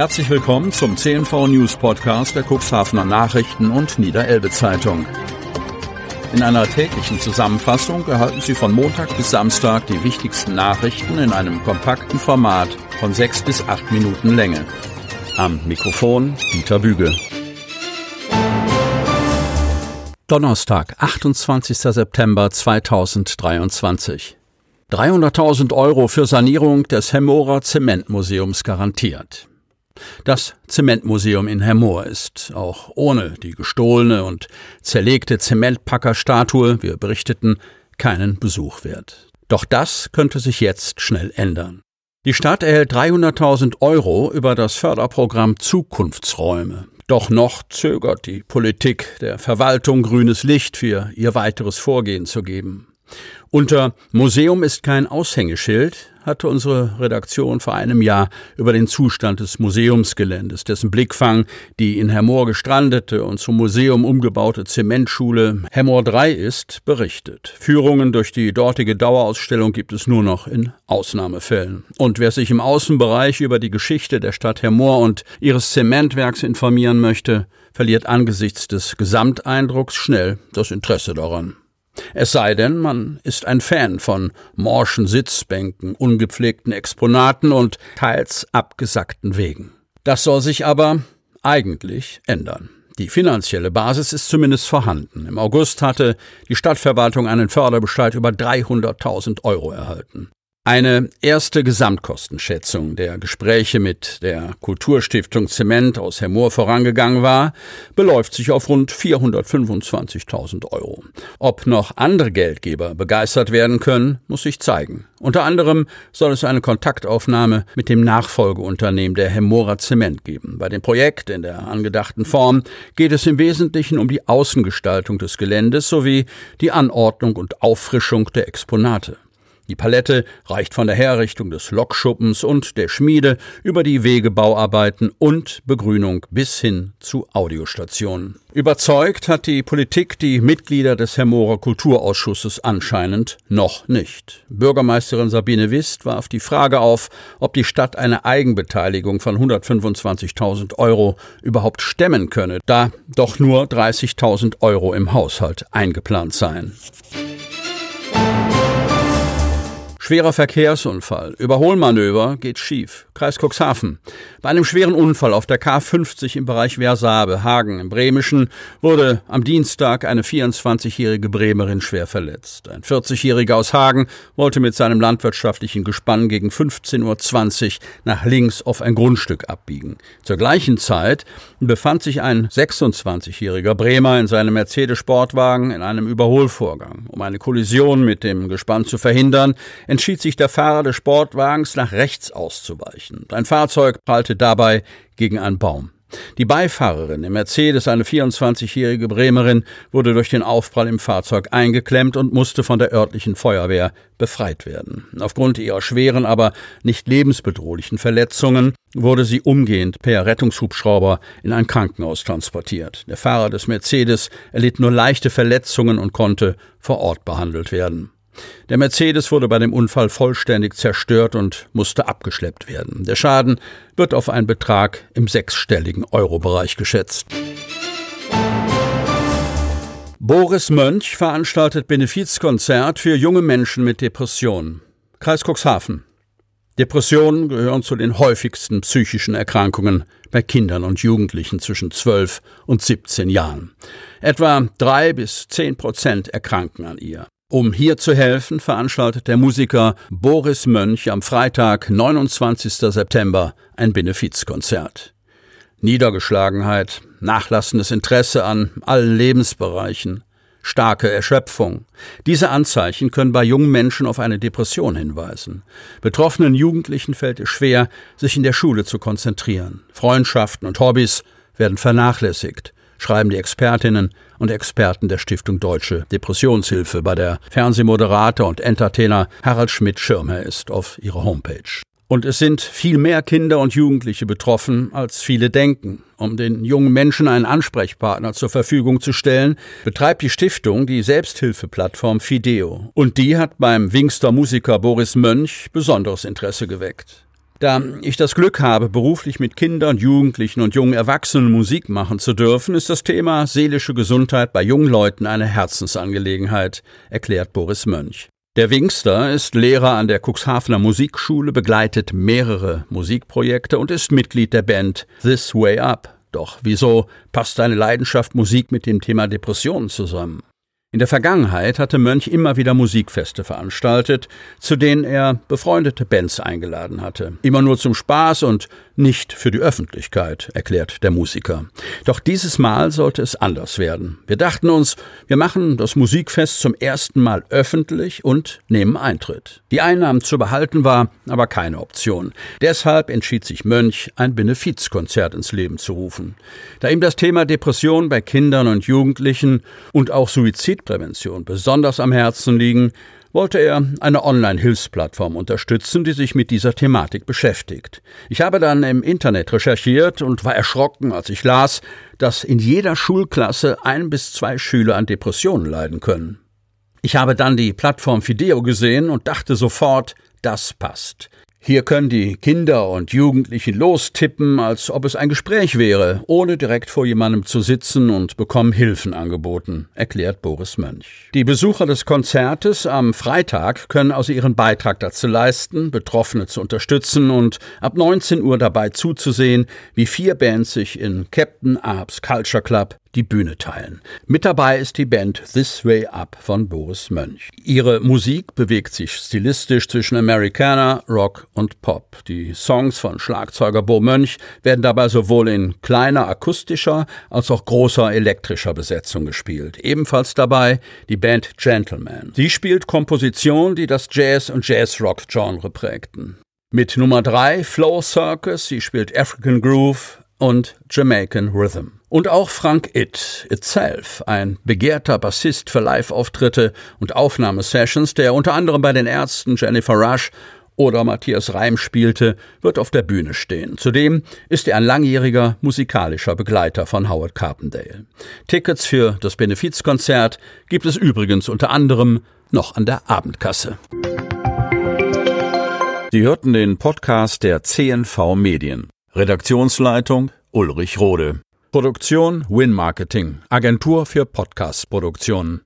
Herzlich willkommen zum CNV News Podcast der Cuxhavener Nachrichten und Niederelbe Zeitung. In einer täglichen Zusammenfassung erhalten Sie von Montag bis Samstag die wichtigsten Nachrichten in einem kompakten Format von sechs bis acht Minuten Länge. Am Mikrofon Dieter Büge. Donnerstag, 28. September 2023. 300.000 Euro für Sanierung des Hemmorer Zementmuseums garantiert. Das Zementmuseum in Hemmoor ist, auch ohne die gestohlene und zerlegte Zementpackerstatue, wir berichteten, keinen Besuch wert. Doch das könnte sich jetzt schnell ändern. Die Stadt erhält 300.000 Euro über das Förderprogramm Zukunftsräume. Doch noch zögert die Politik der Verwaltung grünes Licht für ihr weiteres Vorgehen zu geben. Unter Museum ist kein Aushängeschild hatte unsere Redaktion vor einem Jahr über den Zustand des Museumsgeländes, dessen Blickfang die in Hemmoor gestrandete und zum Museum umgebaute Zementschule Hemmoor 3 ist, berichtet. Führungen durch die dortige Dauerausstellung gibt es nur noch in Ausnahmefällen. Und wer sich im Außenbereich über die Geschichte der Stadt Hemmoor und ihres Zementwerks informieren möchte, verliert angesichts des Gesamteindrucks schnell das Interesse daran. Es sei denn, man ist ein Fan von morschen Sitzbänken, ungepflegten Exponaten und teils abgesackten Wegen. Das soll sich aber eigentlich ändern. Die finanzielle Basis ist zumindest vorhanden. Im August hatte die Stadtverwaltung einen Förderbescheid über 300.000 Euro erhalten. Eine erste Gesamtkostenschätzung der Gespräche mit der Kulturstiftung Zement aus Hermoor vorangegangen war, beläuft sich auf rund 425.000 Euro. Ob noch andere Geldgeber begeistert werden können, muss sich zeigen. Unter anderem soll es eine Kontaktaufnahme mit dem Nachfolgeunternehmen der Hemmorer Zement geben. Bei dem Projekt in der angedachten Form geht es im Wesentlichen um die Außengestaltung des Geländes sowie die Anordnung und Auffrischung der Exponate. Die Palette reicht von der Herrichtung des Lokschuppens und der Schmiede über die Wegebauarbeiten und Begrünung bis hin zu Audiostationen. Überzeugt hat die Politik die Mitglieder des Hermorer Kulturausschusses anscheinend noch nicht. Bürgermeisterin Sabine Wist warf die Frage auf, ob die Stadt eine Eigenbeteiligung von 125.000 Euro überhaupt stemmen könne, da doch nur 30.000 Euro im Haushalt eingeplant seien. Schwerer Verkehrsunfall. Überholmanöver geht schief. Kreis Cuxhaven. Bei einem schweren Unfall auf der K50 im Bereich Versabe, Hagen im Bremischen, wurde am Dienstag eine 24-jährige Bremerin schwer verletzt. Ein 40-jähriger aus Hagen wollte mit seinem landwirtschaftlichen Gespann gegen 15.20 Uhr nach links auf ein Grundstück abbiegen. Zur gleichen Zeit befand sich ein 26-jähriger Bremer in seinem Mercedes-Sportwagen in einem Überholvorgang. Um eine Kollision mit dem Gespann zu verhindern, entschied sich der Fahrer des Sportwagens nach rechts auszuweichen. Ein Fahrzeug prallte dabei gegen einen Baum. Die Beifahrerin im Mercedes, eine 24-jährige Bremerin, wurde durch den Aufprall im Fahrzeug eingeklemmt und musste von der örtlichen Feuerwehr befreit werden. Aufgrund ihrer schweren, aber nicht lebensbedrohlichen Verletzungen wurde sie umgehend per Rettungshubschrauber in ein Krankenhaus transportiert. Der Fahrer des Mercedes erlitt nur leichte Verletzungen und konnte vor Ort behandelt werden. Der Mercedes wurde bei dem Unfall vollständig zerstört und musste abgeschleppt werden. Der Schaden wird auf einen Betrag im sechsstelligen Eurobereich geschätzt. Boris Mönch veranstaltet Benefizkonzert für junge Menschen mit Depressionen. Kreis Cuxhaven. Depressionen gehören zu den häufigsten psychischen Erkrankungen bei Kindern und Jugendlichen zwischen 12 und 17 Jahren. Etwa drei bis zehn Prozent erkranken an ihr. Um hier zu helfen, veranstaltet der Musiker Boris Mönch am Freitag, 29. September, ein Benefizkonzert. Niedergeschlagenheit, nachlassendes Interesse an allen Lebensbereichen, starke Erschöpfung. Diese Anzeichen können bei jungen Menschen auf eine Depression hinweisen. Betroffenen Jugendlichen fällt es schwer, sich in der Schule zu konzentrieren. Freundschaften und Hobbys werden vernachlässigt schreiben die Expertinnen und Experten der Stiftung Deutsche Depressionshilfe, bei der Fernsehmoderator und Entertainer Harald Schmidt-Schirmherr ist auf ihrer Homepage. Und es sind viel mehr Kinder und Jugendliche betroffen, als viele denken. Um den jungen Menschen einen Ansprechpartner zur Verfügung zu stellen, betreibt die Stiftung die Selbsthilfeplattform Fideo. Und die hat beim Wingster Musiker Boris Mönch besonderes Interesse geweckt. Da ich das Glück habe, beruflich mit Kindern, Jugendlichen und jungen Erwachsenen Musik machen zu dürfen, ist das Thema seelische Gesundheit bei jungen Leuten eine Herzensangelegenheit, erklärt Boris Mönch. Der Wingster ist Lehrer an der Cuxhavener Musikschule, begleitet mehrere Musikprojekte und ist Mitglied der Band This Way Up. Doch wieso passt seine Leidenschaft Musik mit dem Thema Depressionen zusammen? In der Vergangenheit hatte Mönch immer wieder Musikfeste veranstaltet, zu denen er befreundete Bands eingeladen hatte. Immer nur zum Spaß und nicht für die Öffentlichkeit, erklärt der Musiker. Doch dieses Mal sollte es anders werden. Wir dachten uns, wir machen das Musikfest zum ersten Mal öffentlich und nehmen Eintritt. Die Einnahmen zu behalten war aber keine Option. Deshalb entschied sich Mönch, ein Benefizkonzert ins Leben zu rufen. Da ihm das Thema Depression bei Kindern und Jugendlichen und auch Suizid Suizidprävention besonders am Herzen liegen, wollte er eine Online-Hilfsplattform unterstützen, die sich mit dieser Thematik beschäftigt. Ich habe dann im Internet recherchiert und war erschrocken, als ich las, dass in jeder Schulklasse ein bis zwei Schüler an Depressionen leiden können. Ich habe dann die Plattform Fideo gesehen und dachte sofort, das passt. Hier können die Kinder und Jugendlichen lostippen, als ob es ein Gespräch wäre, ohne direkt vor jemandem zu sitzen und bekommen Hilfen angeboten, erklärt Boris Mönch. Die Besucher des Konzertes am Freitag können also ihren Beitrag dazu leisten, Betroffene zu unterstützen und ab 19 Uhr dabei zuzusehen, wie vier Bands sich in Captain Arps Culture Club die Bühne teilen. Mit dabei ist die Band This Way Up von Boris Mönch. Ihre Musik bewegt sich stilistisch zwischen Americana, Rock und Pop. Die Songs von Schlagzeuger Bo Mönch werden dabei sowohl in kleiner akustischer als auch großer elektrischer Besetzung gespielt. Ebenfalls dabei die Band Gentleman. Sie spielt Kompositionen, die das Jazz- und Jazz-Rock-Genre prägten. Mit Nummer 3 Flow Circus, sie spielt African Groove und Jamaican Rhythm. Und auch Frank It itself, ein begehrter Bassist für Live-Auftritte und Aufnahmesessions, der unter anderem bei den Ärzten Jennifer Rush oder Matthias Reim spielte, wird auf der Bühne stehen. Zudem ist er ein langjähriger musikalischer Begleiter von Howard Carpendale. Tickets für das Benefizkonzert gibt es übrigens unter anderem noch an der Abendkasse. Sie hörten den Podcast der CNV Medien. Redaktionsleitung Ulrich Rode. Produktion Win Marketing, Agentur für Podcast-Produktionen.